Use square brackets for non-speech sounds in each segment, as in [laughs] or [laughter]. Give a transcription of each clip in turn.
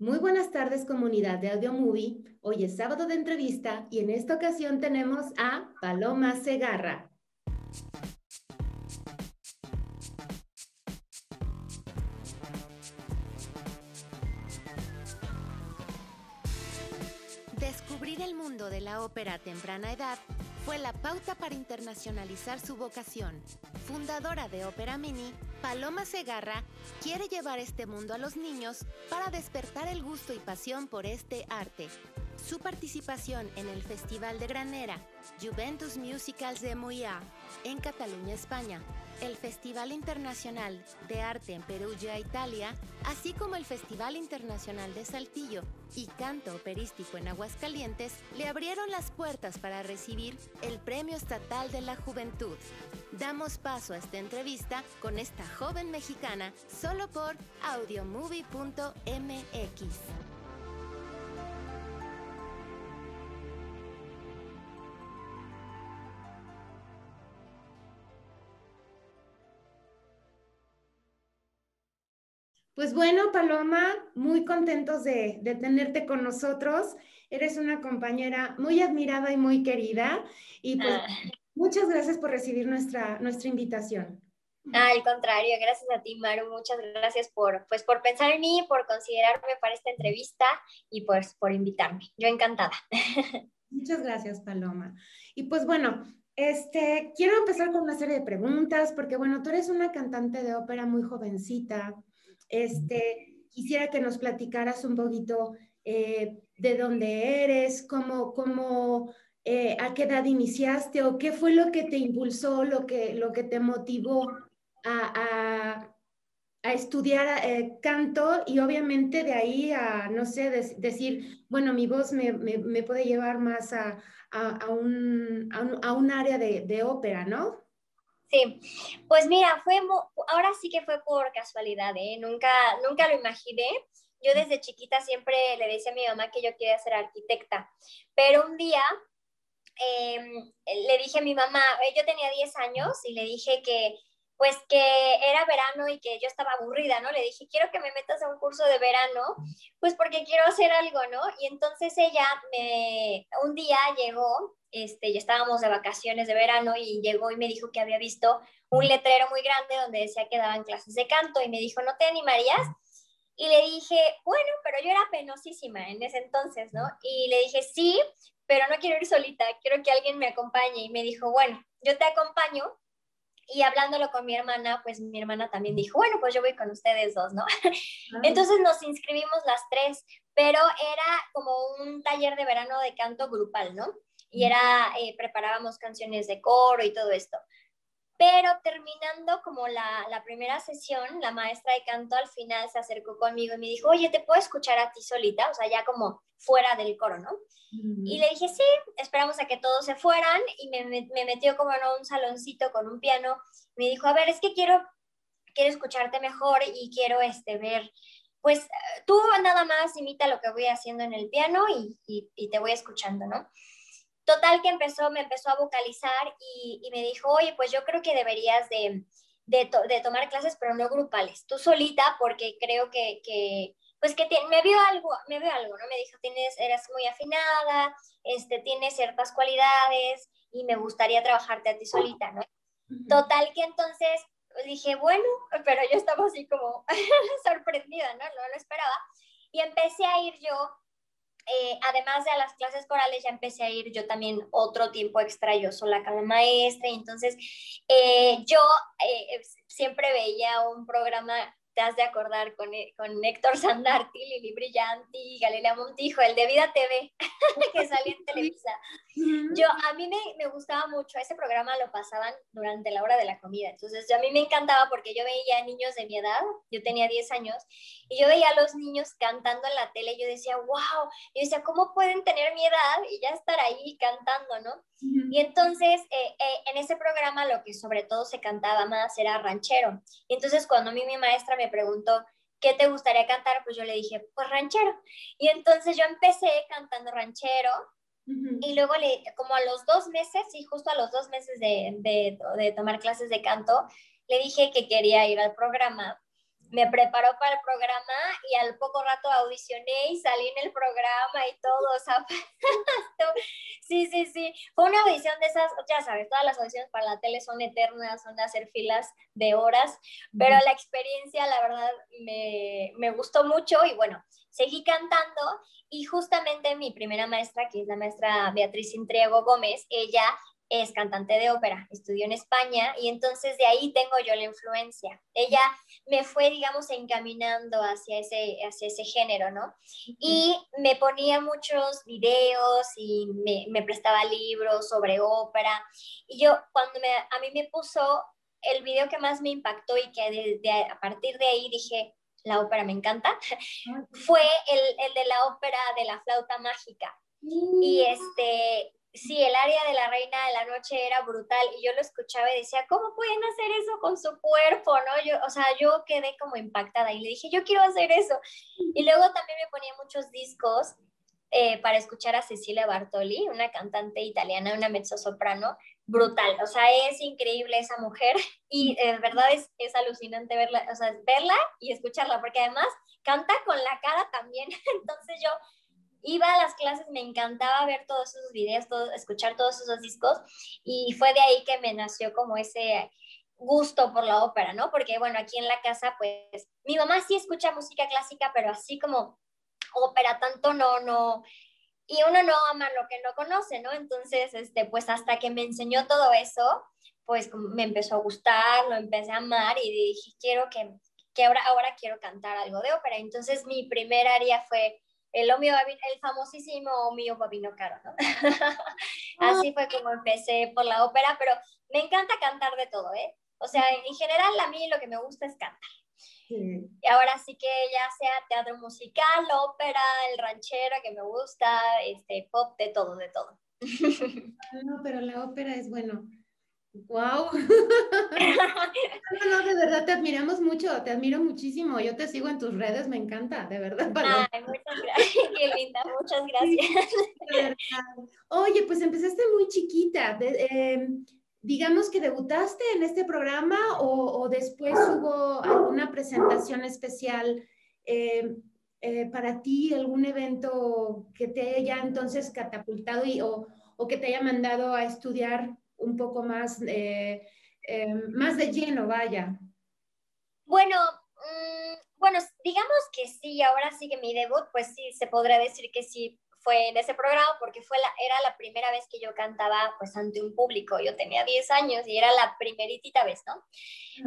Muy buenas tardes comunidad de Audio Movie. Hoy es sábado de entrevista y en esta ocasión tenemos a Paloma Segarra. Descubrir el mundo de la ópera a temprana edad fue la pauta para internacionalizar su vocación. Fundadora de Ópera Mini, Paloma Segarra quiere llevar este mundo a los niños para despertar el gusto y pasión por este arte. Su participación en el Festival de Granera, Juventus Musicals de Moya, en Cataluña, España, el Festival Internacional de Arte en Perugia, Italia, así como el Festival Internacional de Saltillo y Canto Operístico en Aguascalientes, le abrieron las puertas para recibir el Premio Estatal de la Juventud. Damos paso a esta entrevista con esta joven mexicana solo por audiomovie.mx. Pues bueno, Paloma, muy contentos de, tenerte con nosotros. Eres una compañera muy admirada y muy querida. Y pues ah. muchas gracias por recibir nuestra, nuestra invitación. al contrario, gracias a ti, Maru. Muchas gracias por, pues, por pensar en mí, por considerarme para esta entrevista y pues por invitarme. Yo encantada. [laughs] Muchas gracias, Paloma. Y pues bueno, este, quiero empezar con una serie de preguntas, porque bueno, tú eres una cantante de ópera muy jovencita, este, quisiera que nos platicaras un poquito eh, de dónde eres, cómo, cómo eh, a qué edad iniciaste o qué fue lo que te impulsó, lo que, lo que te motivó a, estudiar eh, canto y obviamente de ahí a, no sé, decir, bueno, mi voz me, puede llevar más a, un, un, área de, de ópera, ¿no? Sí, pues mira, fue, ahora sí que fue por casualidad, ¿eh? Nunca, nunca lo imaginé. Yo desde chiquita siempre le decía a mi mamá que yo quería ser arquitecta, pero un día em, le dije a mi mamá, eh, yo tenía 10 años y le dije que pues que era verano y que yo estaba aburrida, ¿no? Le dije, quiero que me metas a un curso de verano, pues porque quiero hacer algo, ¿no? Y entonces ella me, un día llegó, este, ya estábamos de vacaciones de verano y llegó y me dijo que había visto un letrero muy grande donde decía que daban clases de canto y me dijo, ¿no te animarías? Y le dije, bueno, pero yo era penosísima en ese entonces, ¿no? Y le dije, sí, pero no quiero ir solita, quiero que alguien me acompañe. Y me dijo, bueno, yo te acompaño, y hablándolo con mi hermana, pues mi hermana también dijo, bueno, pues yo voy con ustedes dos, ¿no? Ah. Entonces nos inscribimos las tres, pero era como un taller de verano de canto grupal, ¿no? Y era, eh, preparábamos canciones de coro y todo esto. Pero terminando como la, la, primera sesión, la maestra de canto al final se acercó conmigo y me dijo, oye, ¿te puedo escuchar a ti solita? O sea, ya como fuera del coro, ¿no? Y le dije, sí, esperamos a que todos se fueran y me, me, metió como en un saloncito con un piano. Me dijo, a ver, es que quiero, quiero escucharte mejor y quiero este, ver, pues tú nada más imita lo que voy haciendo en el piano y, y, y te voy escuchando, ¿no? Total que empezó, me empezó a vocalizar y, me dijo, oye, pues yo creo que deberías de, de, tomar clases, pero no grupales, tú solita, porque creo que, que pues que me vio algo, me vio algo, ¿no? Me dijo, tienes, eras muy afinada, este, tienes ciertas cualidades y me gustaría trabajarte a ti solita, ¿no? Total que entonces dije, bueno, pero yo estaba así como [laughs] sorprendida, ¿no? No lo esperaba. Y empecé a ir yo eh, además de las clases corales, ya empecé a ir yo también otro tiempo extra, yo sola con la maestra, y entonces eh, yo eh, siempre veía un programa te has de acordar con, eh, con Héctor Sandarti, Lili Brillanti, Galilea Montijo, el de Vida TV, [laughs] que salía en Televisa. Yo, a mí me, me, gustaba mucho, ese programa lo pasaban durante la hora de la comida, entonces yo, a mí me encantaba porque yo veía niños de mi edad, yo tenía 10 años, y yo veía a los niños cantando en la tele, y yo decía, wow, y yo decía, ¿cómo pueden tener mi edad y ya estar ahí cantando, no? Y entonces, eh, eh, en ese programa lo que sobre todo se cantaba más era ranchero. Y entonces cuando a mí mi maestra me preguntó, ¿qué te gustaría cantar? Pues yo le dije, pues ranchero. Y entonces yo empecé cantando ranchero. Y luego, le, como a los dos meses, y justo a los dos meses de, de, de tomar clases de canto, le dije que quería ir al programa me preparó para el programa y al poco rato audicioné y salí en el programa y todo, o sea, [laughs] sí, sí, sí, fue una audición de esas, ya sabes, todas las audiciones para la tele son eternas, son de hacer filas de horas, pero la experiencia, la verdad, me, me gustó mucho y bueno, seguí cantando y justamente mi primera maestra, que es la maestra Beatriz Intriego Gómez, ella es cantante de ópera, estudió en España y entonces de ahí tengo yo la influencia. Ella me fue, digamos, encaminando hacia ese, hacia ese género, ¿no? Y me ponía muchos videos y me, me prestaba libros sobre ópera. Y yo, cuando me, a mí me puso el video que más me impactó y que a partir de ahí dije, la ópera me encanta, fue el, el de la ópera de la flauta mágica. Y este, sí, el área de la reina de la noche era brutal y yo lo escuchaba y decía, ¿cómo pueden hacer eso con su cuerpo? ¿no? Yo, o sea, yo quedé como impactada y le dije, yo quiero hacer eso. Y luego también me ponía muchos discos eh, para escuchar a Cecilia Bartoli, una cantante italiana, una mezzosoprano, brutal. O sea, es increíble esa mujer y de verdad es, es alucinante verla, o sea, verla y escucharla, porque además canta con la cara también. [laughs] Entonces yo iba a las clases, me encantaba ver todos esos videos, todo, escuchar todos esos discos y fue de ahí que me nació como ese gusto por la ópera, ¿no? Porque bueno, aquí en la casa pues mi mamá sí escucha música clásica, pero así como ópera tanto no, no, y uno no ama lo que no conoce, ¿no? Entonces, este, pues hasta que me enseñó todo eso, pues me empezó a gustar, lo empecé a amar y dije, quiero que, que ahora, ahora quiero cantar algo de ópera. Entonces, mi primer área fue el, Omio, el famosísimo Omio Babino Caro, ¿no? [laughs] Así fue como empecé por la ópera, pero me encanta cantar de todo, ¿eh? O sea, en general a mí lo que me gusta es cantar. Y ahora sí que ya sea teatro musical, ópera, el ranchero que me gusta, este pop, de todo, de todo. [laughs] No, pero la ópera es bueno. ¡Wow! [laughs] no, no, de verdad te admiramos mucho, te admiro muchísimo. Yo te sigo en tus redes, me encanta, de verdad. [laughs] Ay, muchas gracias, [laughs] qué linda, muchas gracias. Oye, pues empezaste muy chiquita. Em, digamos que debutaste en este programa o, después hubo alguna presentación especial em, eh, para ti, algún evento que te haya entonces catapultado y, o, o que te haya mandado a estudiar un poco más, eh, eh, más de lleno, vaya. Bueno, mm, bueno, digamos que sí, ahora sí que mi debut, pues sí, se podrá decir que sí fue en ese programa porque fue la, era la primera vez que yo cantaba pues ante un público. Yo tenía 10 años y era la primeritita vez, ¿no?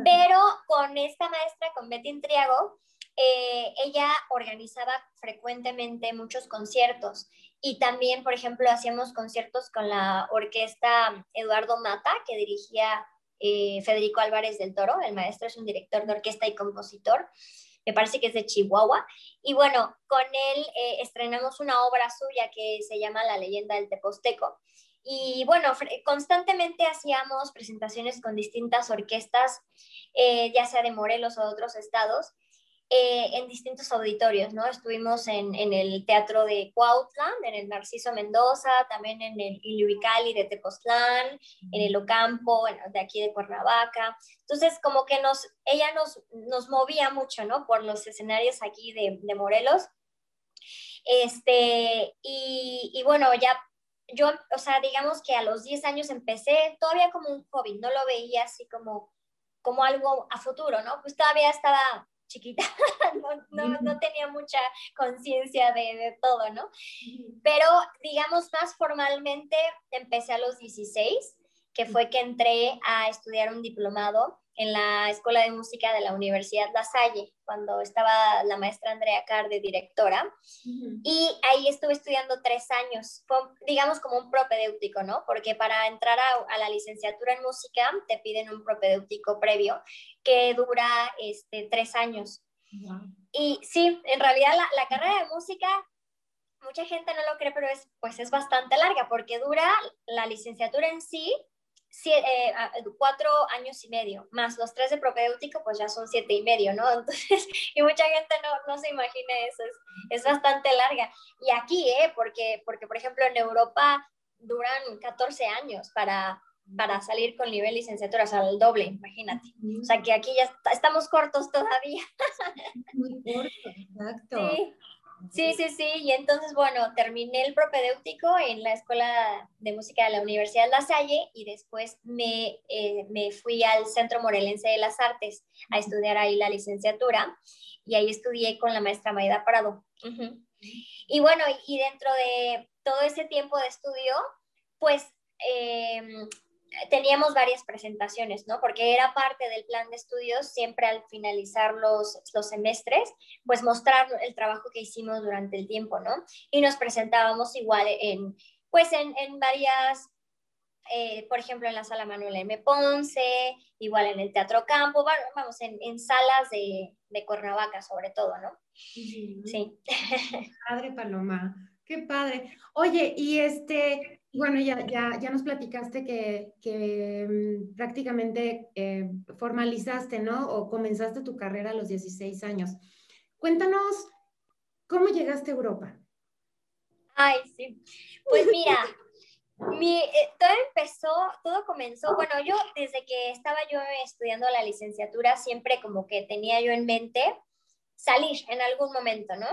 Pero con esta maestra, con Betty Intriago, eh, ella organizaba frecuentemente muchos conciertos y también, por ejemplo, hacíamos conciertos con la orquesta Eduardo Mata, que dirigía eh, Federico Álvarez del Toro. El maestro es un director de orquesta y compositor. Me parece que es de Chihuahua. Y bueno, con él eh, estrenamos una obra suya que se llama La leyenda del Teposteco. Y bueno, constantemente hacíamos presentaciones con distintas orquestas, eh, ya sea de Morelos o de otros estados. Eh, en distintos auditorios, ¿no? Estuvimos en, en, el Teatro de Cuautla, en el Narciso Mendoza, también en el Ilubicali de Tepoztlán, en el Ocampo, de aquí de Cuernavaca. Entonces, como que nos, ella nos, nos movía mucho, ¿no? Por los escenarios aquí de, de Morelos. Este, y, y bueno, ya yo, o sea, digamos que a los 10 años empecé todavía como un hobby, no lo veía así como, como algo a futuro, ¿no? Pues todavía estaba chiquita, [laughs] no, no, no, tenía mucha conciencia de, de, todo, ¿no? Pero digamos más formalmente empecé a los 16, que fue que entré a estudiar un diplomado en la Escuela de Música de la Universidad La Salle, cuando estaba la maestra Andrea Carde, directora, y ahí estuve estudiando tres años, fue, digamos como un propedéutico, ¿no? Porque para entrar a, a, la licenciatura en música te piden un propedéutico previo que dura este, tres años. Y sí, en realidad la, la, carrera de música, mucha gente no lo cree, pero es, pues es bastante larga porque dura la licenciatura en sí eh, cuatro años y medio, más los tres de propedéutico, pues ya son siete y medio, ¿no? [laughs] Entonces, y mucha gente no, no se imagina eso, es, es, bastante larga. Y aquí, ¿eh? Porque, porque, por ejemplo, en Europa duran 14 años para, para salir con nivel licenciatura, o sea, el doble, imagínate. O sea, que aquí ya estamos cortos todavía. [laughs] Muy corto, exacto. Sí. Sí, sí, sí. Y entonces, bueno, terminé el propedéutico en la Escuela de Música de la Universidad La Salle y después me, eh, me fui al Centro Morelense de las Artes a estudiar ahí la licenciatura y ahí estudié con la maestra Maida Prado. Y bueno, y dentro de todo ese tiempo de estudio, pues em, teníamos varias presentaciones, ¿no? Porque era parte del plan de estudios, siempre al finalizar los, los semestres, pues mostrar el trabajo que hicimos durante el tiempo, ¿no? Y nos presentábamos igual en, pues en, en varias, eh, por ejemplo, en la sala Manuel M. Ponce, igual en el Teatro Campo, vamos, en, en salas de, de Cuernavaca sobre todo, ¿no? Sí. [laughs] Padre Paloma, qué padre. Oye, y este, bueno, ya, ya, ya nos platicaste que, que mm, prácticamente eh, formalizaste, ¿no? O comenzaste tu carrera a los 16 años. Cuéntanos, ¿cómo llegaste a Europa? Ay, sí. Pues mira, [laughs] mi, eh, todo empezó, todo comenzó, bueno, yo desde que estaba yo estudiando la licenciatura, siempre como que tenía yo en mente salir en algún momento, ¿no?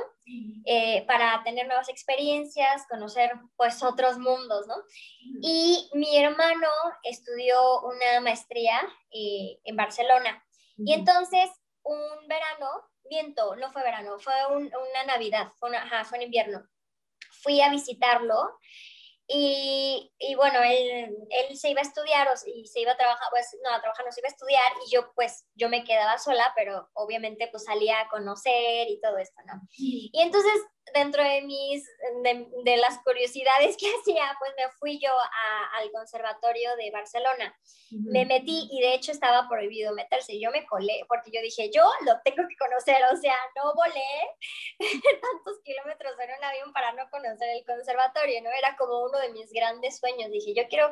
Eh, para tener nuevas experiencias, conocer pues otros mundos, ¿no? Y mi hermano estudió una maestría eh, en Barcelona. Y entonces, un verano, viento, no fue verano, fue una Navidad, fue, una, fue en invierno. Fui a visitarlo y, y, bueno, él, él, se iba a estudiar o, y se iba a trabajar, pues no, a trabajar no se iba a estudiar y yo pues yo me quedaba sola, pero obviamente pues salía a conocer y todo esto, ¿no? Y entonces dentro de mis, de, las curiosidades que [laughs] hacía, pues me fui yo al conservatorio de Barcelona. Me metí y de hecho estaba prohibido meterse. Yo me colé porque yo dije, yo lo tengo que conocer, o sea, no volé [laughs] tantos kilómetros en un avión para no conocer el conservatorio, ¿no? Era como uno de mis grandes sueños. Dije, yo quiero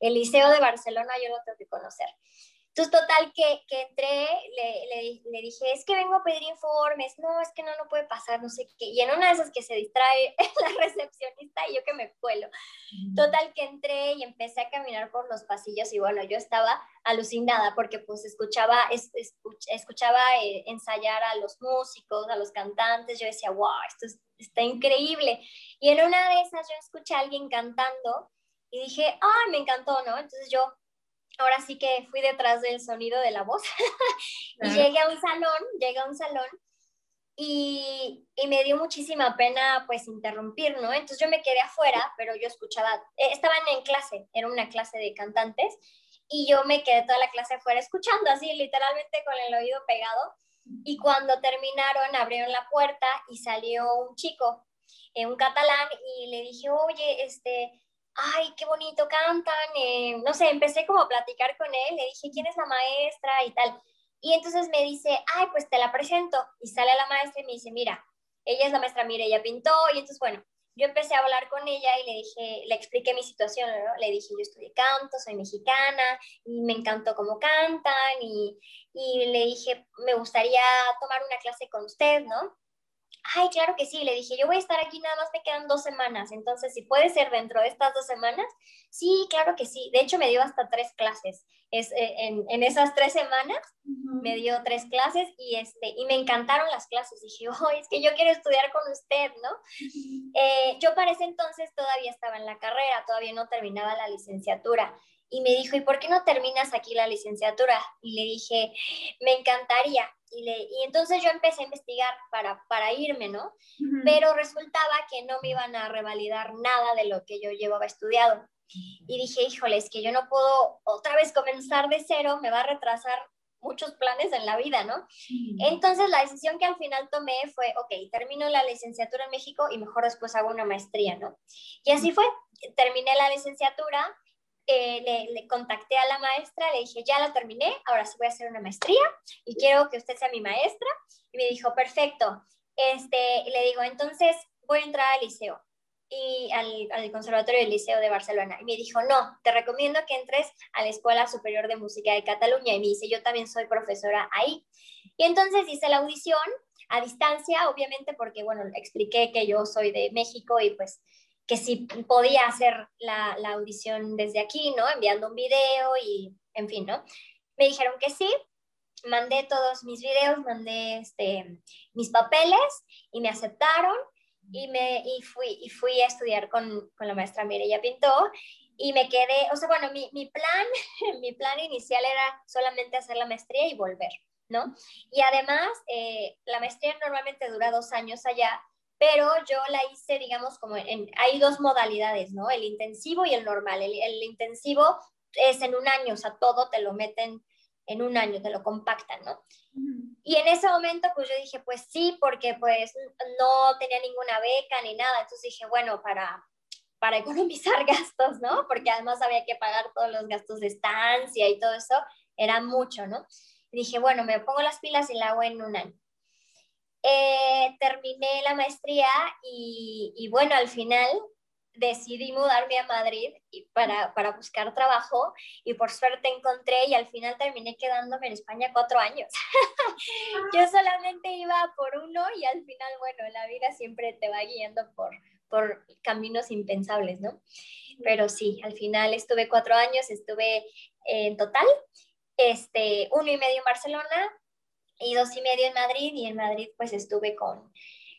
el Liceo de Barcelona, yo lo tengo que conocer. Entonces, total, que, que entré, le, le, dije, es que vengo a pedir informes, no, es que no, no puede pasar, no sé qué. Y en una de esas que se distrae [laughs] la recepcionista y yo que me cuelo. Total, que entré y empecé a caminar por los pasillos y bueno, yo estaba alucinada porque pues escuchaba, escuchaba eh, ensayar a los músicos, a los cantantes, yo decía, wow, esto está increíble. Y en una de esas yo escuché a alguien cantando y dije, ay, me encantó, ¿no? Entonces yo ahora sí que fui detrás del sonido de la voz [laughs] y llegué a un salón, llegué a un salón y, y, me dio muchísima pena pues interrumpir, ¿no? Entonces yo me quedé afuera, pero yo escuchaba, eh, estaban en clase, era una clase de cantantes y yo me quedé toda la clase afuera escuchando así, literalmente con el oído pegado. Y cuando terminaron, abrieron la puerta y salió un chico, eh, un catalán, y le dije, oye, este, ay, qué bonito cantan, eh, no sé, empecé como a platicar con él, le dije, ¿quién es la maestra y tal? Y entonces me dice, ay, pues te la presento. Y sale la maestra y me dice, mira, ella es la maestra mira, ella pintó. Y entonces, bueno, yo empecé a hablar con ella y le dije, le expliqué mi situación, ¿no? Le dije, yo estudié canto, soy mexicana y me encantó cómo cantan y, y le dije, me gustaría tomar una clase con usted, ¿no? Ay, claro que sí, le dije, yo voy a estar aquí, nada más me quedan dos semanas, entonces si puede ser dentro de estas dos semanas, sí, claro que sí, de hecho me dio hasta tres clases, es, eh, en, en, esas tres semanas me dio tres clases y, este, y me encantaron las clases, dije, oh, es que yo quiero estudiar con usted, ¿no? Eh, yo para ese entonces todavía estaba en la carrera, todavía no terminaba la licenciatura, y me dijo, ¿y por qué no terminas aquí la licenciatura? Y le dije, me encantaría. Y, le, y entonces yo empecé a investigar para, para irme, ¿no? Pero resultaba que no me iban a revalidar nada de lo que yo llevaba estudiado. Y dije, híjole, es que yo no puedo otra vez comenzar de cero, me va a retrasar muchos planes en la vida, ¿no? Entonces la decisión que al final tomé fue, ok, termino la licenciatura en México y mejor después hago una maestría, ¿no? Y así fue, terminé la licenciatura, eh, le, contacté a la maestra, le dije, ya la terminé, ahora sí voy a hacer una maestría y quiero que usted sea mi maestra. Y me dijo, perfecto. Este, le digo, entonces voy a entrar al liceo y al, al, Conservatorio del Liceo de Barcelona. Y me dijo, no, te recomiendo que entres a la Escuela Superior de Música de Cataluña. Y me dice, yo también soy profesora ahí. Y entonces hice la audición a distancia, obviamente, porque, bueno, expliqué que yo soy de México y pues que si podía hacer la, la, audición desde aquí, ¿no? Enviando un video y, en fin, ¿no? Me dijeron que sí, mandé todos mis videos, mandé este, mis papeles y me aceptaron y, me, y, fui, y fui a estudiar con, con la maestra Mireya Pintó y me quedé, o sea, bueno, mi, mi, plan, [laughs] mi plan inicial era solamente hacer la maestría y volver, ¿no? Y además, eh, la maestría normalmente dura dos años allá, pero yo la hice, digamos, como en, hay dos modalidades, ¿no? El intensivo y el normal. El, el, intensivo es en un año, o sea, todo te lo meten en un año, te lo compactan, ¿no? Y en ese momento, pues yo dije, pues sí, porque pues no tenía ninguna beca ni nada, entonces dije, bueno, para, para economizar [laughs] gastos, ¿no? Porque además había que pagar todos los gastos de estancia y todo eso, era mucho, ¿no? Y dije, bueno, me pongo las pilas y la hago en un año. Eh, terminé la maestría y, y, bueno, al final decidí mudarme a Madrid para, para, buscar trabajo y por suerte encontré y al final terminé quedándome en España cuatro años. [laughs] Yo solamente iba por uno y al final, bueno, la vida siempre te va guiando por, por caminos impensables, ¿no? Pero sí, al final estuve cuatro años, estuve en total, este, uno y medio en Barcelona y dos y medio en Madrid y en Madrid pues estuve con,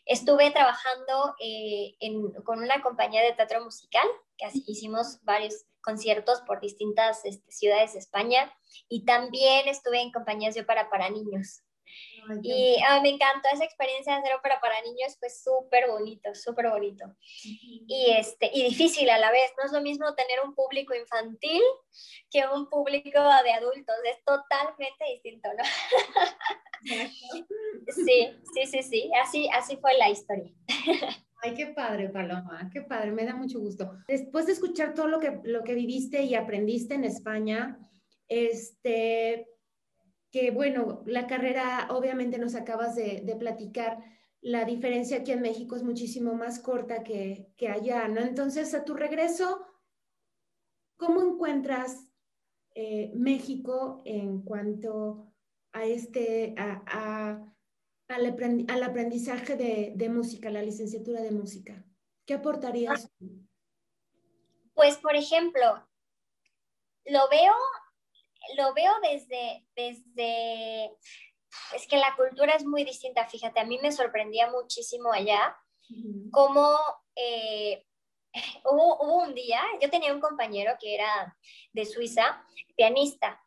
estuve trabajando eh, con una compañía de teatro musical, que así hicimos varios conciertos por distintas este, ciudades de España y también estuve en compañías de ópera para niños. Y me encantó esa experiencia de hacer ópera para niños, fue súper bonito, súper bonito. Y, este, y difícil a la vez, no es lo mismo tener un público infantil que un público de adultos, es totalmente distinto, ¿no? sí, sí, sí, sí, así, así fue la historia. Ay, qué padre, Paloma, qué padre, me da mucho gusto. Después de escuchar todo lo que, lo que viviste y aprendiste en España, este, que bueno, la carrera obviamente nos acabas de, platicar, la diferencia aquí en México es muchísimo más corta que, allá, ¿no? Entonces, a tu regreso, ¿cómo encuentras eh, México en cuanto a este, a, al, aprendizaje de, de, música, la licenciatura de música? ¿Qué aportarías? Pues, por ejemplo, lo veo lo veo desde, desde, es que la cultura es muy distinta, fíjate, a mí me sorprendía muchísimo allá cómo eh, hubo, hubo, un día, yo tenía un compañero que era de Suiza, pianista,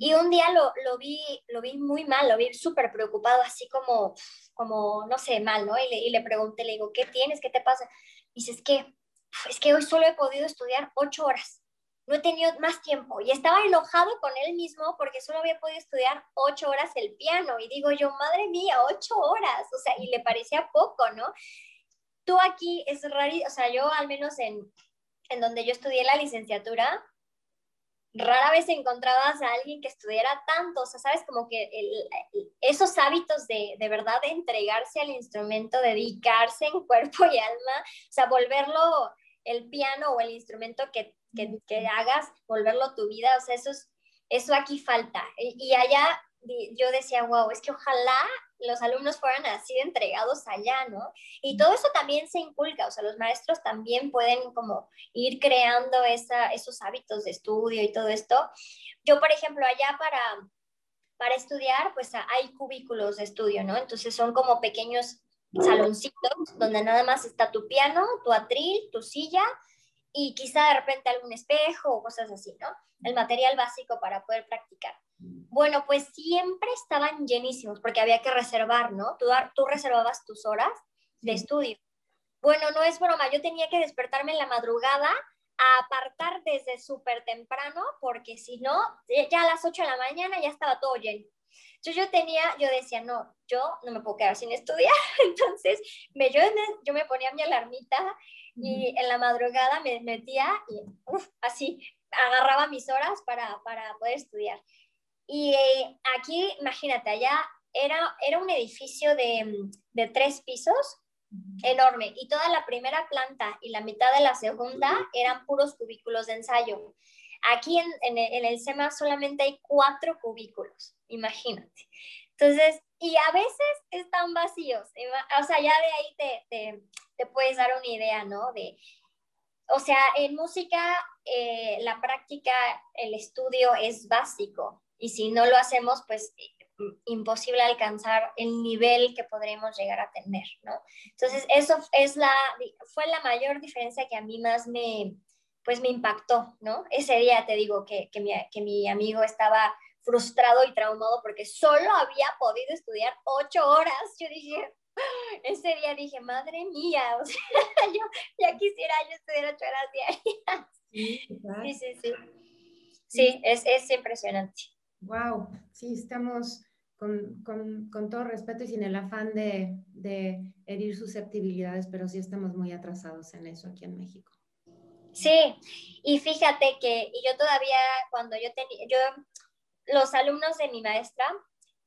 y un día lo, lo, vi, lo vi muy mal, lo vi súper preocupado, así como, como, no sé, mal, ¿no? Y le, y le pregunté, le digo, ¿qué tienes? ¿Qué te pasa? Y dice, es que, es que hoy solo he podido estudiar ocho horas no he tenido más tiempo. Y estaba enojado con él mismo porque solo había podido estudiar ocho horas el piano. Y digo yo, madre mía, ocho horas, o sea, y le parecía poco, ¿no? Tú aquí es raro, o sea, yo al menos en, en donde yo estudié la licenciatura, rara vez encontrabas a alguien que estudiara tanto, o sea, sabes, como que esos hábitos de, de verdad de entregarse al instrumento, dedicarse en [laughs] cuerpo y alma, o sea, volverlo el piano o el instrumento que que, hagas, volverlo tu vida, o sea, eso, es, eso aquí falta. Y, allá yo decía, wow, es que ojalá los alumnos fueran así entregados allá, ¿no? Y todo eso también se inculca, o sea, los maestros también pueden como ir creando esa, esos hábitos de estudio y todo esto. Yo, por ejemplo, allá para, para estudiar, pues hay cubículos de estudio, ¿no? Entonces son como pequeños saloncitos donde nada más está tu piano, tu atril, tu silla y quizá de repente algún espejo o cosas así, ¿no? El material básico para poder practicar. Bueno, pues siempre estaban llenísimos porque había que reservar, ¿no? Tú, tú reservabas tus horas de estudio. Bueno, no es broma, yo tenía que despertarme en la madrugada a apartar desde súper temprano porque si no, ya a las 8 de la mañana ya estaba todo lleno. Entonces yo tenía, yo decía, no, yo no me puedo quedar sin estudiar. [laughs] Entonces me, yo, yo me ponía mi alarmita y en la madrugada me metía y así agarraba mis horas para, para poder estudiar. Y eh, aquí, imagínate, allá era, era un edificio de, de, tres pisos enorme y toda la primera planta y la mitad de la segunda eran puros cubículos de ensayo. Aquí en, en, en el SEMA solamente hay cuatro cubículos, imagínate. Entonces, y a veces están vacíos, o sea, ya de ahí te, te, te puedes dar una idea, ¿no? De, o sea, en música eh, la práctica, el estudio es básico y si no lo hacemos, pues imposible alcanzar el nivel que podremos llegar a tener, ¿no? Entonces, eso es la, fue la mayor diferencia que a mí más me, pues me impactó, ¿no? Ese día te digo que, que, mi, que mi amigo estaba frustrado y traumado porque solo había podido estudiar ocho horas. Yo dije, [laughs] ese día dije, madre mía, [laughs] o sea, yo ya quisiera yo estudiar ocho horas diarias. Sí, sí, sí. Sí, es, es impresionante. Wow, sí, estamos con, con, con, todo respeto y sin el afán de, de, herir susceptibilidades, pero sí estamos muy atrasados en eso aquí en México. Sí, y fíjate que y yo todavía cuando yo tenía, yo, los alumnos de mi maestra,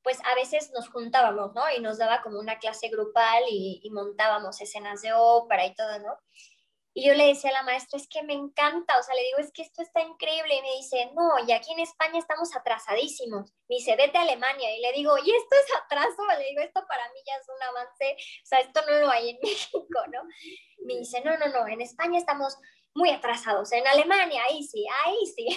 pues a veces nos juntábamos, ¿no? Y nos daba como una clase grupal y, montábamos escenas de ópera y todo, ¿no? Y yo le decía a la maestra, es que me encanta, o sea, le digo, es que esto está increíble. Y me dice, no, y aquí en España estamos atrasadísimos. Me dice, vete a Alemania. Y le digo, ¿y esto es atraso? Le digo, esto para mí ya es un avance, o sea, esto no lo hay en [laughs] México, ¿no? Me dice, no, no, no, en España estamos muy atrasados. En Alemania, ahí sí, ahí sí.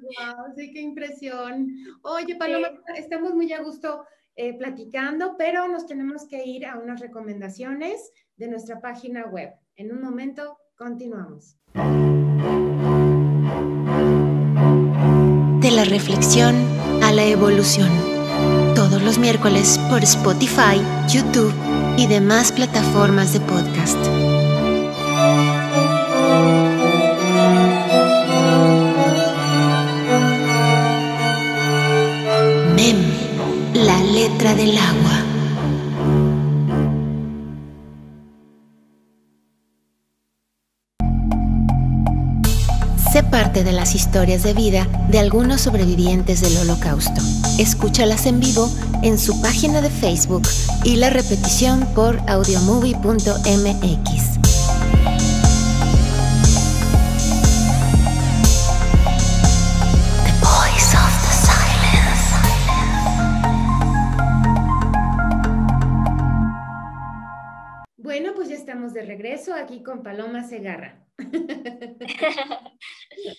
Wow, sí, qué impresión. Oye, Paloma, estamos muy a gusto eh, platicando, pero nos tenemos que ir a unas recomendaciones de nuestra página web. En un momento, continuamos. De la reflexión a la evolución. Todos los miércoles por Spotify, YouTube y demás plataformas de podcast. Del agua. parte de las historias de vida de algunos sobrevivientes del holocausto. Escúchalas en vivo en su página de Facebook y la repetición por audiomovie.mx. aquí con Paloma Segarra. [laughs]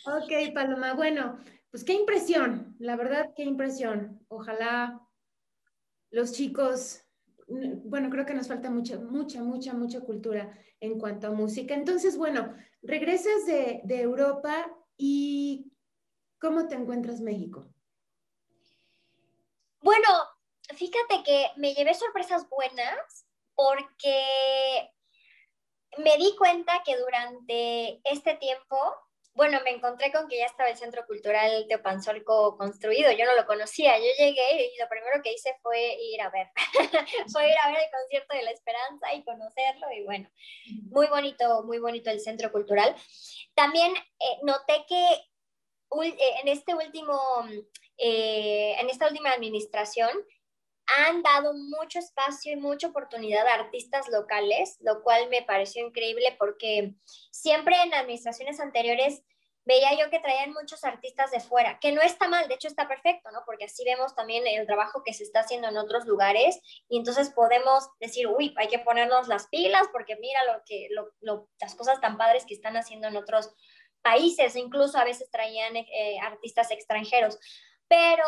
ok, Paloma. Bueno, pues qué impresión, la verdad, qué impresión. Ojalá los chicos, bueno, creo que nos falta mucha, mucha, mucha, mucha cultura en cuanto a música. Entonces, bueno, regresas de, de Europa y ¿cómo te encuentras México? Bueno, fíjate que me llevé sorpresas buenas porque me di cuenta que durante este tiempo, bueno, me encontré con que ya estaba el Centro Cultural Teopanzolco construido, yo no lo conocía, yo llegué y lo primero que hice fue ir a ver, [laughs] fue ir a ver el concierto de la Esperanza y conocerlo y bueno, muy bonito, muy bonito el Centro Cultural. También eh, noté que eh, en este último, eh, en esta última administración, han dado mucho espacio y mucha oportunidad a artistas locales, lo cual me pareció increíble porque siempre en administraciones anteriores veía yo que traían muchos artistas de fuera, que no está mal, de hecho está perfecto, ¿no? Porque así vemos también el trabajo que se está haciendo en otros lugares y entonces podemos decir, uy, hay que ponernos las pilas porque mira lo que, las cosas tan padres que están haciendo en otros países, incluso a veces traían eh, artistas extranjeros, pero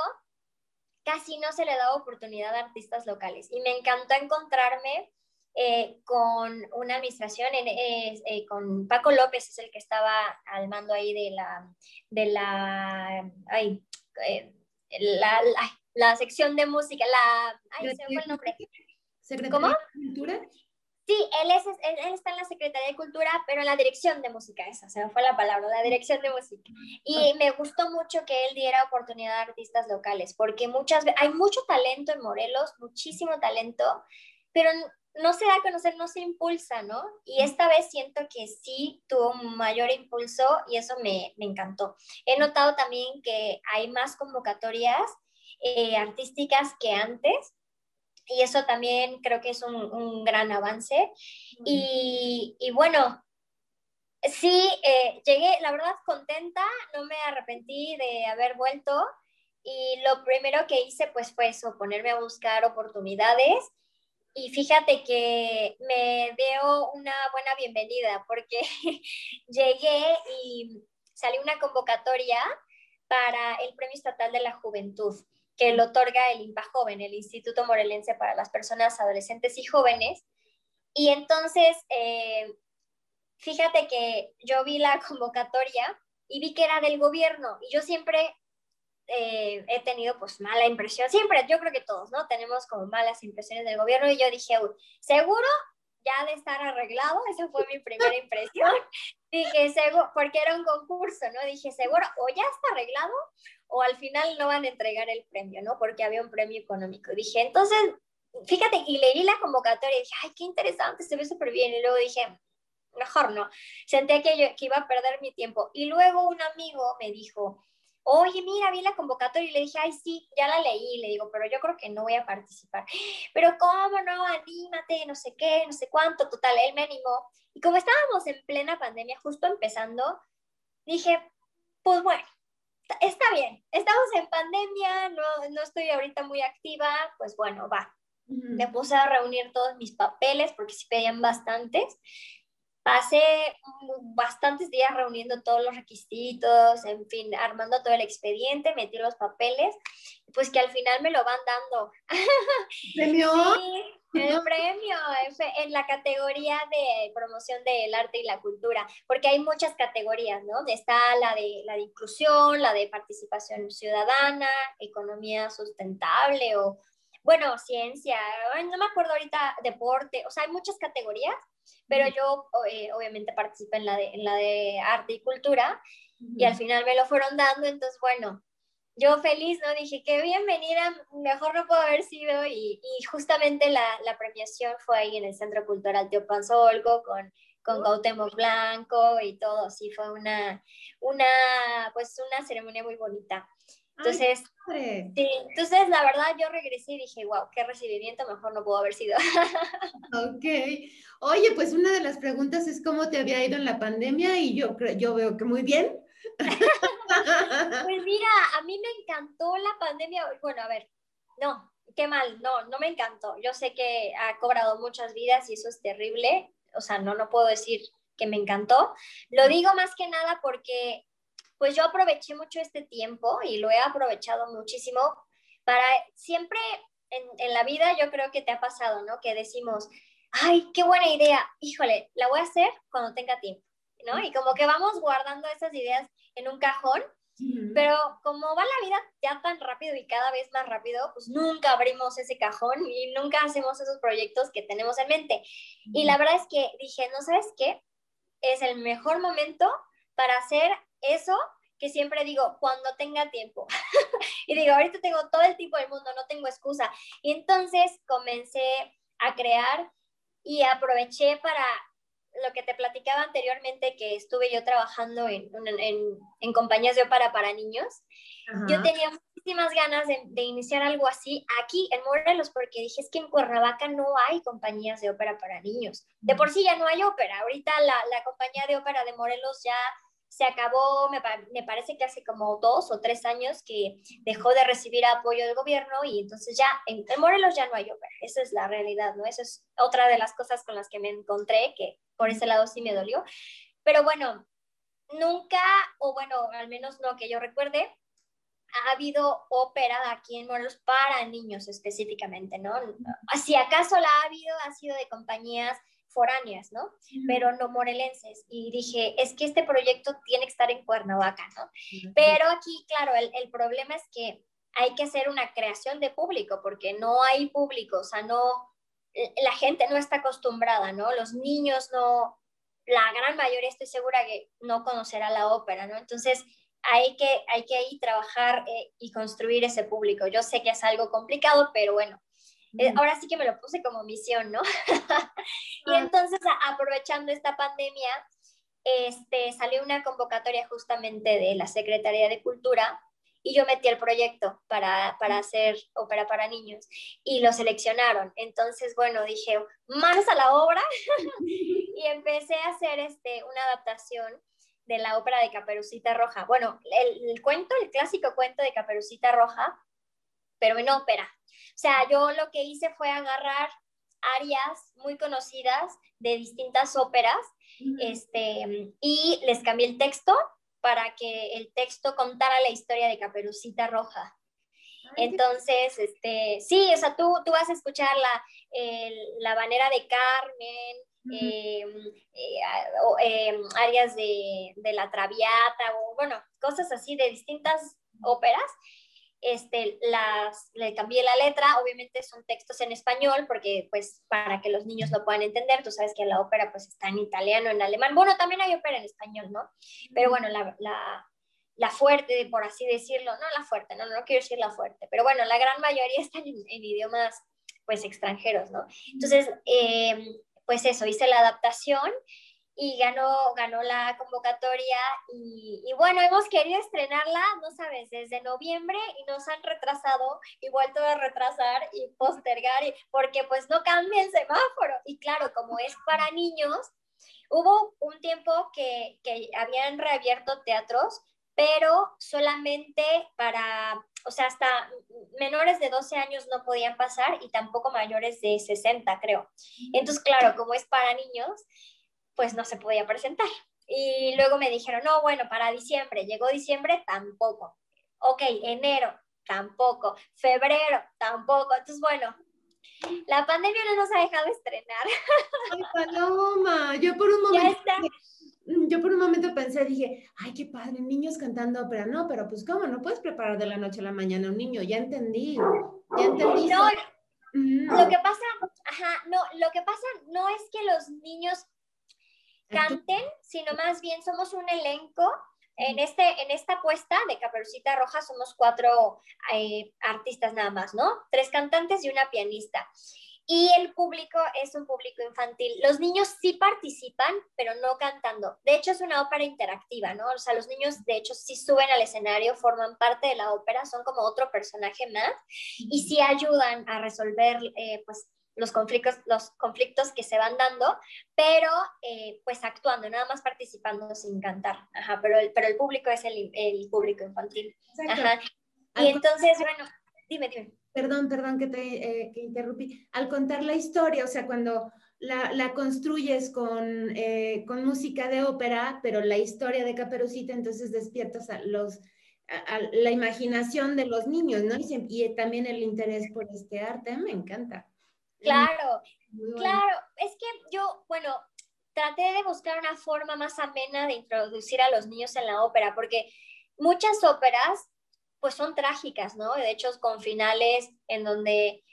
casi no se le da oportunidad a artistas locales. Y me encantó encontrarme eh, con una administración, eh, con Paco López, es el que estaba al mando ahí de la, de la, ay, eh, la, la, sección de música, la, ay, se fue el nombre. ¿Cómo? Cultura? Sí, él, es, él, está en la Secretaría de Cultura, pero en la dirección de música, esa se me fue la palabra, la dirección de música. Y me gustó mucho que él diera oportunidad a artistas locales, porque muchas hay mucho talento en Morelos, muchísimo talento, pero no se da a conocer, no se impulsa, ¿no? Y esta vez siento que sí tuvo un mayor impulso y eso me, me encantó. He notado también que hay más convocatorias eh, artísticas que antes y eso también creo que es un, gran avance. Y, bueno, sí, eh, llegué, la verdad, contenta, no me arrepentí de haber vuelto. Y lo primero que hice pues fue eso, ponerme a buscar oportunidades. Y fíjate que me dio una buena bienvenida porque [laughs] llegué y salió una convocatoria para el Premio Estatal de la Juventud que lo otorga el IMPA Joven, el Instituto Morelense para las Personas Adolescentes y Jóvenes. Y entonces, eh, fíjate que yo vi la [laughs] convocatoria y vi que era del gobierno y yo siempre eh, he tenido pues mala impresión, siempre, yo creo que todos, ¿no? Tenemos como malas impresiones del gobierno y yo dije, seguro ya de estar arreglado, esa fue mi primera impresión. [laughs] dije, seguro, porque era un concurso, ¿no? Dije, seguro, o ya está arreglado o al final no van a entregar el premio, ¿no? Porque había un premio económico. Dije, entonces, fíjate, y leí la convocatoria y dije, ay, qué interesante, se ve súper bien. Y luego dije, mejor no. Senté que, yo, que iba a perder mi tiempo. Y luego un amigo me dijo, oye, mira, vi la convocatoria y le dije, ay, sí, ya la leí, le digo, pero yo creo que no voy a participar. [gasps] Pero cómo no, anímate, no sé qué, no sé cuánto, total, él me animó. Y como estábamos en plena pandemia, justo empezando, dije, pues bueno, está bien, estamos en pandemia, no, no estoy ahorita muy activa, pues bueno, va. Me puse a reunir todos mis papeles porque sí pedían bastantes pasé bastantes días reuniendo todos los requisitos, en fin, armando todo el expediente, metí los papeles, pues que al final me lo van dando. ¿Premio? [laughs] Sí, el premio en la categoría de promoción del arte y la cultura, porque hay muchas categorías, ¿no? Está la de, la de inclusión, la de participación ciudadana, economía sustentable o, bueno, ciencia, no me acuerdo ahorita, deporte, o sea, hay muchas categorías pero yo eh, obviamente participé en la, de, en la de arte y cultura y al final me lo fueron dando, entonces bueno, yo feliz, ¿no? Dije, qué bienvenida, mejor no puedo haber sido y, y justamente la, la, premiación fue ahí en el Centro Cultural Teopanzolco con, con oh. Blanco y todo, sí, fue una, una, pues una ceremonia muy bonita. Entonces, sí, entonces la verdad yo regresé y dije, wow, qué recibimiento, mejor no puedo haber sido. [laughs] ok. Oye, pues una de las preguntas es cómo te había ido en la pandemia y yo, yo veo que muy bien. pues mira, a mí me encantó la pandemia. Bueno, a ver, no, qué mal, no, no me encantó. Yo sé que ha cobrado muchas vidas y eso es terrible. O sea, no, no puedo decir que me encantó. Lo digo más que nada porque pues yo aproveché mucho este tiempo y lo he aprovechado muchísimo para siempre en, en, la vida yo creo que te ha pasado, ¿no? Que decimos, ay, qué buena idea, híjole, la voy a hacer cuando tenga tiempo, ¿no? Y como que vamos guardando esas ideas en un cajón, pero como va la vida ya tan rápido y cada vez más rápido, pues nunca abrimos ese cajón y nunca hacemos esos proyectos que tenemos en mente. Y la verdad es que dije, ¿no sabes qué? Es el mejor momento para hacer eso que siempre digo, cuando tenga tiempo. [laughs] y digo, ahorita tengo todo el tiempo del mundo, no tengo excusa. Y entonces comencé a crear y aproveché para lo que te platicaba anteriormente, que estuve yo trabajando en, en, en compañías de ópera para niños. Yo tenía muchísimas ganas de, de, iniciar algo así aquí en Morelos, porque dije, es que en Cuernavaca no hay compañías de ópera para niños. De por sí ya no hay ópera. Ahorita la, la compañía de ópera de Morelos ya se acabó, me, me, parece que hace como dos o tres años que dejó de recibir apoyo del gobierno y entonces ya en, Morelos ya no hay ópera, esa es la realidad, ¿no? Esa es otra de las cosas con las que me encontré, que por ese lado sí me dolió. Pero bueno, nunca, o bueno, al menos no que yo recuerde, ha habido ópera aquí en Morelos para niños específicamente, ¿no? Si acaso la ha habido, ha sido de compañías foráneas, ¿no? Pero no morelenses. Y dije, es que este proyecto tiene que estar en Cuernavaca, ¿no? Pero aquí, claro, el, el problema es que hay que hacer una creación de público, porque no hay público, o sea, no, la gente no está acostumbrada, ¿no? Los niños no, la gran mayoría estoy segura que no conocerá la ópera, ¿no? Entonces, hay que, hay que ahí trabajar eh, y construir ese público. Yo sé que es algo complicado, pero bueno, eh, ahora sí que me lo puse como misión, ¿no? [laughs] y ah. entonces, aprovechando esta pandemia, este, salió una convocatoria justamente de la Secretaría de Cultura y yo metí el proyecto para, para hacer ópera para niños y lo seleccionaron. Entonces, bueno, dije, manos a la obra [laughs] y empecé a hacer este, una adaptación de la ópera de Caperucita Roja. Bueno, el, el cuento, el clásico cuento de Caperucita Roja, pero en ópera. O sea, yo lo que hice fue agarrar arias muy conocidas de distintas óperas este, y les cambié el texto para que el texto contara la historia de Caperucita Roja. Entonces, este, sí, o sea, tú, tú vas a escuchar la, la manera de Carmen, em, eh, em, áreas de, de, la Traviata, o bueno, cosas así de distintas óperas este, las, le cambié la letra, obviamente son textos en español, porque pues para que los niños lo puedan entender, tú sabes que la ópera pues está en italiano, en alemán, bueno, también hay ópera en español, ¿no? Pero bueno, la, la, la fuerte, por así decirlo, no la fuerte, no, no quiero decir la fuerte, pero bueno, la gran mayoría [laughs] están en, idiomas pues extranjeros, ¿no? Entonces, eh, pues eso, hice la adaptación y ganó, ganó la convocatoria y, bueno, hemos querido estrenarla, no sabes, desde noviembre y nos han retrasado y vuelto a retrasar y postergar y, porque pues no cambia el semáforo. Y claro, como es para niños, hubo un tiempo que, que habían reabierto teatros, pero solamente para, o sea, hasta menores de 12 años no podían pasar y tampoco mayores de 60, creo. Entonces, claro, como es para niños, pues no se podía presentar. Y luego me dijeron, no, bueno, para diciembre. Llegó diciembre, tampoco. Ok, enero, tampoco. Febrero, tampoco. Entonces, bueno, la pandemia no nos ha dejado estrenar. Ay, Paloma, yo por un [laughs] momento... Yo por un momento pensé, dije, ay, qué padre, niños cantando ópera. No, pero pues, ¿cómo? No puedes preparar de la noche a la mañana un niño. Ya entendí, ya entendí. No, lo que pasa, ajá, no, lo que pasa no es que los niños canten, sino más bien somos un elenco. En, este, en esta apuesta de Caperucita Roja somos cuatro eh, artistas nada más, ¿no? Tres cantantes y una pianista. Y el público es un público infantil. Los niños sí participan, pero no cantando. De hecho, es una ópera interactiva, ¿no? O sea, los niños, de hecho, sí suben al escenario, forman parte de la ópera, son como otro personaje más y sí ayudan a resolver, eh, pues, los conflictos, los conflictos que se van dando, pero eh, pues actuando, nada más participando sin cantar. Ajá, pero el, pero el público es el, el público infantil. Ajá. Y entonces, bueno, dime, dime. Perdón, perdón que te eh, que interrumpí. Al contar la historia, o sea, cuando la, la construyes con, eh, con, música de ópera, pero la historia de Caperucita, entonces despiertas a los, a, la imaginación de los niños, ¿no? Y, y también el interés por este arte, me encanta. Claro, claro. Es que yo, bueno, traté de buscar una forma más amena de introducir a los niños en la ópera, porque muchas óperas pues son trágicas, ¿no? De hecho, con finales en donde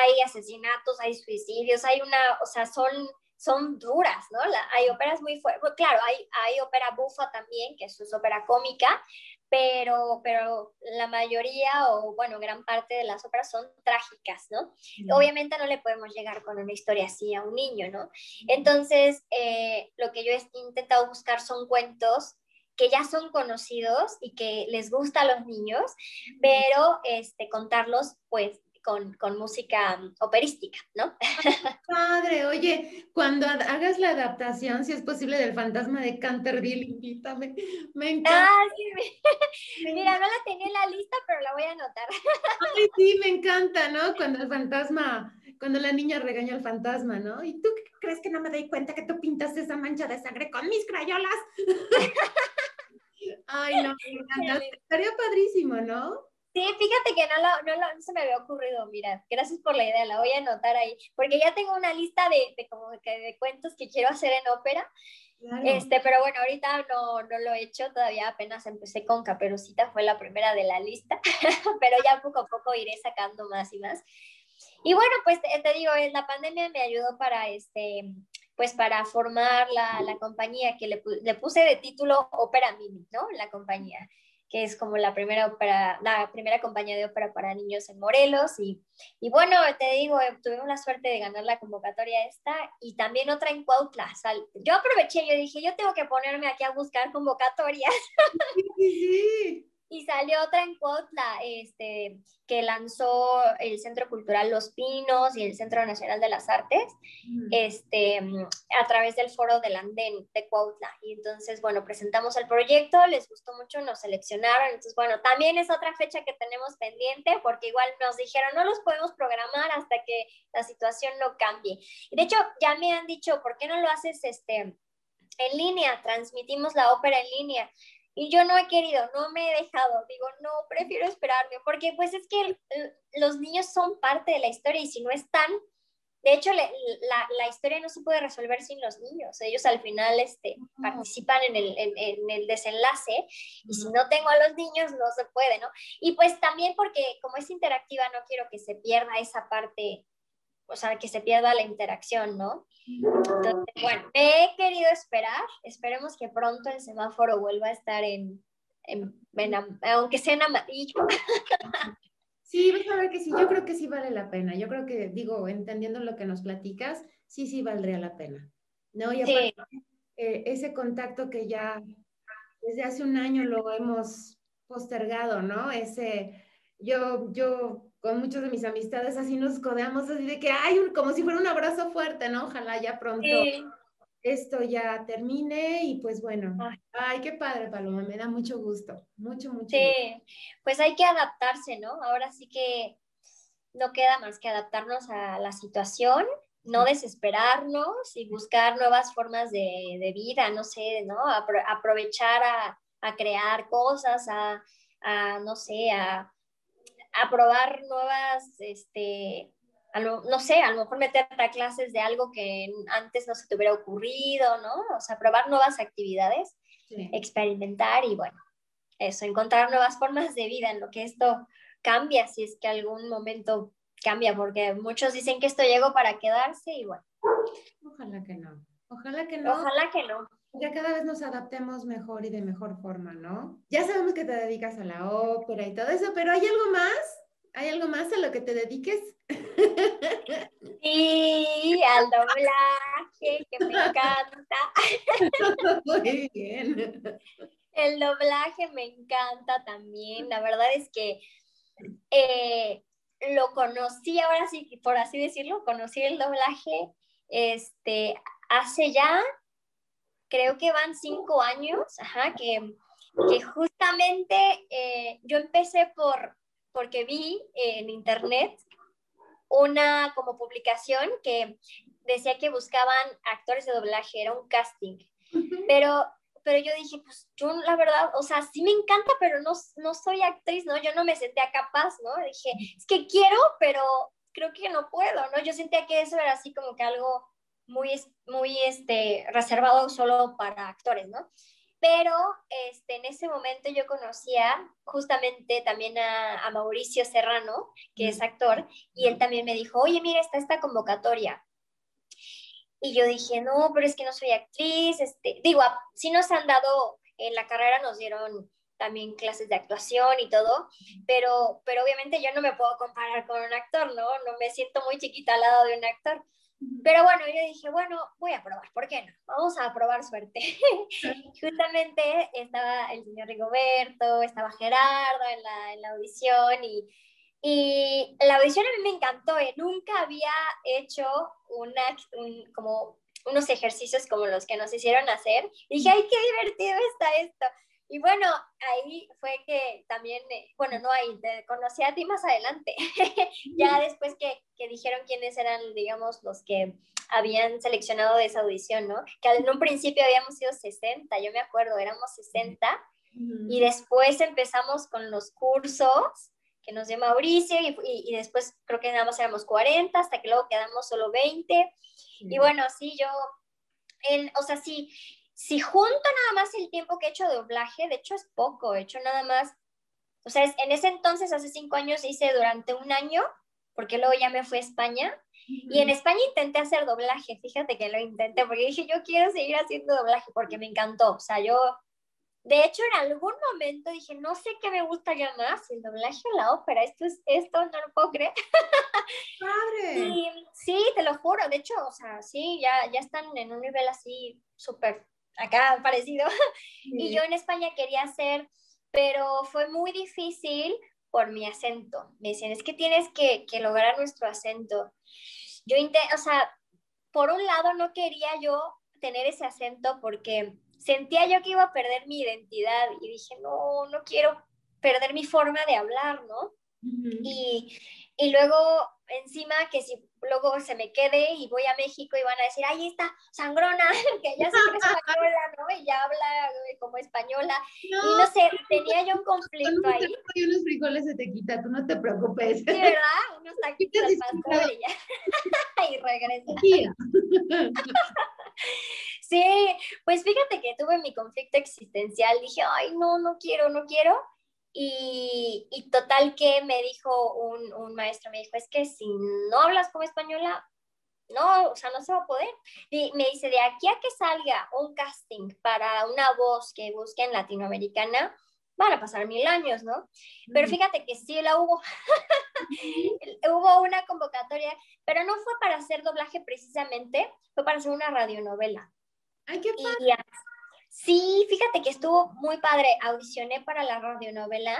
hay asesinatos, hay suicidios, hay una, o sea, son, son duras, ¿no? hay óperas muy fuertes, claro, hay, hay ópera bufa también, que es ópera cómica, pero, pero la mayoría o bueno, gran parte de las óperas son trágicas, ¿no? Obviamente no le podemos llegar con una historia así a un niño, ¿no? Entonces, eh, lo que yo he intentado buscar son cuentos que ya son conocidos y que les gusta a los niños, pero este, contarlos pues con, música operística, ¿no? Padre, oye, cuando hagas la adaptación, si es posible, del fantasma de Canterville, invítame. Me encanta. Ah, sí, [laughs] mira, no la tenía en la lista, pero la voy a anotar. Ay, sí, me encanta, ¿no? Cuando el fantasma, cuando la niña regaña al fantasma, ¿no? ¿Y tú crees que no me doy cuenta que tú pintas esa mancha de sangre con mis crayolas? [laughs] Ay, no, me [laughs] encanta. Estaría padrísimo, ¿no? Sí, fíjate que no, no, no, se me había ocurrido, mira, gracias por la idea, la voy a anotar ahí, porque ya tengo una lista de, de como de, de cuentos que quiero hacer en ópera, este, pero bueno, ahorita no, no lo he hecho, todavía apenas empecé con Caperucita, fue la primera de la lista, [laughs] pero ya poco a poco iré sacando más y más. Y bueno, pues te, te digo, la pandemia me ayudó para este, pues para formar la, la compañía que le, le, puse de título Ópera Mini, ¿no? La compañía que es como la primera ópera, la primera compañía de ópera para niños en Morelos. Y, y bueno, te digo, eh, tuvimos la suerte de ganar la convocatoria esta y también otra en Cuautla. yo aproveché, yo dije, yo tengo que ponerme aquí a buscar convocatorias. Sí, y salió otra en Cuautla, este, que lanzó el Centro Cultural Los Pinos y el Centro Nacional de las Artes, este, a través del foro del Andén de Cuautla. Y entonces, bueno, presentamos el proyecto, les gustó mucho, nos seleccionaron. Entonces, bueno, también es otra fecha que tenemos pendiente, porque igual nos dijeron, no los podemos programar hasta que la situación no cambie. Y de hecho, ya me han dicho, ¿por qué no lo haces este, en línea? Transmitimos la ópera en línea. Y yo no he querido, no me he dejado, digo, no, prefiero esperarme, porque pues es que los niños son parte de la historia y si no están, de hecho la, la, historia no se puede resolver sin los niños, ellos al final este, participan en el, en, en el desenlace y si no tengo a los niños no se puede, ¿no? Y pues también porque como es interactiva no quiero que se pierda esa parte o sea, que se pierda la interacción, ¿no? Entonces, bueno, he querido esperar, esperemos que pronto el semáforo vuelva a estar en, en, aunque sea en amarillo. Sí, vas a ver que sí, yo creo que sí vale la pena. Yo creo que, digo, entendiendo lo que nos platicas, sí, sí valdría la pena. ¿No? Y aparte, eh, ese contacto que ya desde hace un año lo hemos postergado, ¿no? Ese, yo, yo con muchos de mis amistades así nos codeamos así de que hay un, como si fuera un abrazo fuerte, ¿no? Ojalá ya pronto esto ya termine y pues bueno, ay. qué padre Paloma, me da mucho gusto, mucho, mucho. Sí, pues hay que adaptarse, ¿no? Ahora sí que no queda más que adaptarnos a la situación, no desesperarnos y buscar nuevas formas de, vida, no sé, ¿no? aprovechar a, a, crear cosas, a, a no sé, a a probar nuevas, este, no sé, a lo mejor meterte a clases de algo que antes no se te hubiera ocurrido, ¿no? O sea, probar nuevas actividades, experimentar y bueno, eso, encontrar nuevas formas de vida en lo que esto cambia, si es que algún momento cambia, porque muchos dicen que esto llegó para quedarse y bueno. Ojalá que no. Ojalá que no. Ojalá que no. Ya cada vez nos adaptemos mejor y de mejor forma, ¿no? Ya sabemos que te dedicas a la ópera y todo eso, pero ¿hay algo más? ¿Hay algo más a lo que te dediques? [laughs] Sí, al doblaje, que me encanta. [laughs] Muy [laughs] bien. El doblaje me encanta también. La verdad es que eh, lo conocí, ahora sí, por así decirlo, conocí el doblaje este, hace ya creo que van cinco años, ajá, que, que justamente eh, yo empecé por, porque vi en internet una como publicación que decía que buscaban actores de doblaje, era un casting, pero, pero yo dije, pues yo la verdad, o sea, sí me encanta, pero no, no soy actriz, ¿no? Yo no me sentía capaz, ¿no? Dije, es que quiero, pero creo que no puedo, ¿no? Yo sentía que eso era así como que algo muy, muy este, reservado solo para actores, ¿no? Pero este, en ese momento yo conocía justamente también a, Mauricio Serrano, que es actor, y él también me dijo, oye, mira, está esta convocatoria. Y yo dije, no, pero es que no soy actriz. Este, digo, sí nos han dado, en la carrera nos dieron también clases de actuación y todo, pero, pero obviamente yo no me puedo comparar con un actor, ¿no? No me siento muy chiquita al lado de un actor. Pero bueno, yo dije, bueno, voy a probar, ¿por qué no? Vamos a probar suerte. [laughs] Justamente estaba el señor Rigoberto, estaba Gerardo en la, en la audición y, y, la audición a mí me encantó. ¿eh? Nunca había hecho una, un, como unos ejercicios como los que nos hicieron hacer. Y dije, ay, qué divertido está esto. Y bueno, ahí fue que también, eh, bueno, no ahí, te conocí a ti más adelante, [laughs] ya después que, que, dijeron quiénes eran, digamos, los que habían seleccionado de esa audición, ¿no? Que en un principio habíamos sido 60, yo me acuerdo, éramos 60, y después empezamos con los cursos que nos dio Mauricio, y, y, después creo que nada más éramos 40, hasta que luego quedamos solo 20, y bueno, sí, yo, en, o sea, sí, si junto nada más el tiempo que he hecho de doblaje, de hecho es poco, he hecho nada más, o sea, en ese entonces, hace cinco años, hice durante un año, porque luego ya me fui a España, y en España intenté hacer doblaje, fíjate que lo intenté, porque dije, yo quiero seguir haciendo doblaje, porque me encantó, o sea, yo, de hecho, en algún momento dije, no sé qué me gusta ya más, el doblaje o la ópera, esto es, esto no lo puedo creer. [laughs] Sí, te lo juro, de hecho, o sea, sí, ya, ya están en un nivel así súper acá parecido. [laughs] Y yo en España quería hacer pero fue muy difícil por mi acento. Me decían, es que tienes que, que lograr nuestro acento. Yo, o sea, por un lado no quería yo tener ese acento porque sentía yo que iba a perder mi identidad y dije, no, no quiero perder mi forma de hablar, ¿no? y, y luego encima que si luego se me quede y voy a México y van a decir, ahí está, sangrona, [laughs] que ya se cree española, ¿no? Y ya habla como española. y no sé, tenía yo un conflicto ahí. Y unos frijoles se te quita, tú no te preocupes. Sí, ¿verdad? Unos [laughs] taquitos al pastor y ya. [laughs] y regresa. sí, pues fíjate que tuve mi conflicto existencial. Dije, ay, no, no quiero, no quiero. Y, total que me dijo un, un, maestro, me dijo, es que si no hablas como española, no, o sea, no se va a poder. Y me dice, de aquí a que salga un casting para una voz que busquen latinoamericana, van a pasar mil años, ¿no? Pero fíjate que sí la hubo. [laughs] hubo una convocatoria, pero no fue para hacer doblaje precisamente, fue para hacer una radionovela. Ay, qué padre. Sí, fíjate que estuvo muy padre. Audicioné para la radionovela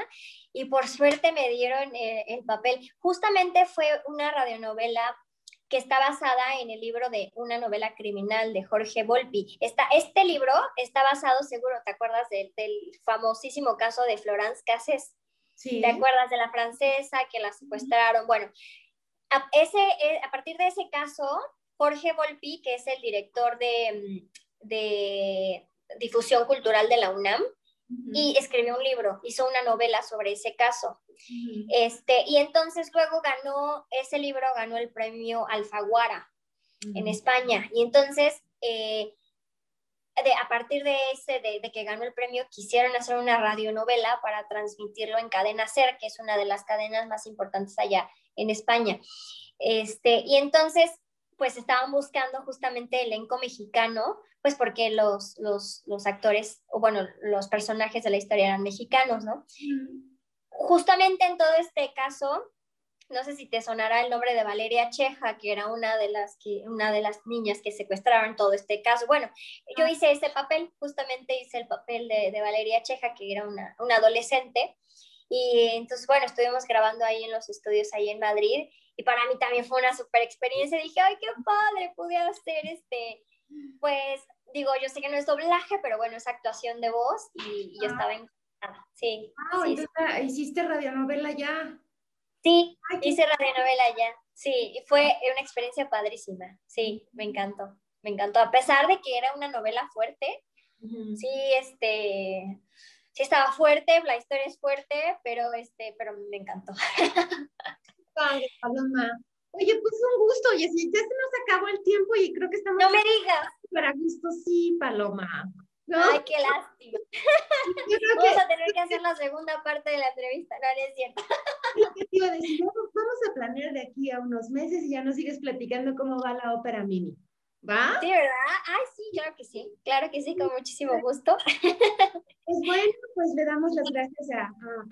y por suerte me dieron eh, el, papel. Justamente fue una radionovela que está basada en el libro de una novela criminal de Jorge Volpi. este libro está basado, seguro, ¿te acuerdas del, famosísimo caso de Florence Cassés? Sí. ¿Te acuerdas de la francesa que la secuestraron? Bueno, a, ese, eh, a partir de ese caso, Jorge Volpi, que es el director de, de difusión cultural de la UNAM y escribió un libro, hizo una novela sobre ese caso. este, y entonces luego ganó, ese libro ganó el premio Alfaguara en España. Y entonces, eh, de, a partir de ese, de, de, que ganó el premio, quisieron hacer una radionovela para transmitirlo en Cadena Ser, que es una de las cadenas más importantes allá en España. Este, y entonces pues estaban buscando justamente elenco mexicano, pues porque los, los, los, actores, o bueno, los personajes de la historia eran mexicanos, ¿no? Justamente en todo este caso, no sé si te sonará el nombre de Valeria Cheja, que era una de las, que, una de las niñas que secuestraron todo este caso. Bueno, yo ah. hice ese papel, justamente hice el papel de, de Valeria Cheja, que era una, una adolescente. Y entonces, bueno, estuvimos grabando ahí en los estudios ahí en Madrid y para mí también fue una super experiencia. Dije, ay, qué padre, pude hacer este, pues, digo, yo sé que no es doblaje, pero bueno, es actuación de voz y, yo ah. estaba encantada. Sí. Ah, sí, entonces hiciste radionovela ya. Sí, hice radionovela ya. Sí, y fue una experiencia padrísima. Sí, me encantó. Me encantó. A pesar de que era una novela fuerte, sí, este, sí estaba fuerte, la historia es fuerte, pero este, pero me encantó. [laughs] Paloma. Oye, pues un gusto, y así ya se nos acabó el tiempo y creo que estamos... No me digas. Para gusto, sí, Paloma. Ay, qué lástima. [laughs] Vamos a tener que hacer la segunda parte de la entrevista, no, es cierto. [laughs] ¿Qué te iba a decir? Vamos a planear de aquí a unos meses y ya nos sigues platicando cómo va la ópera mini. ¿Va? Sí, ¿verdad? Ay, sí, claro que sí, claro que sí, con muchísimo gusto. Pues bueno, pues le damos las [laughs] gracias a,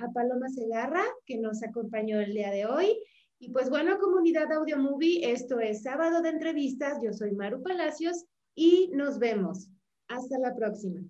a Paloma Segarra, que nos acompañó el día de hoy. Y pues bueno, comunidad Audio Movie, esto es sábado de entrevistas. Yo soy Maru Palacios y nos vemos. Hasta la próxima.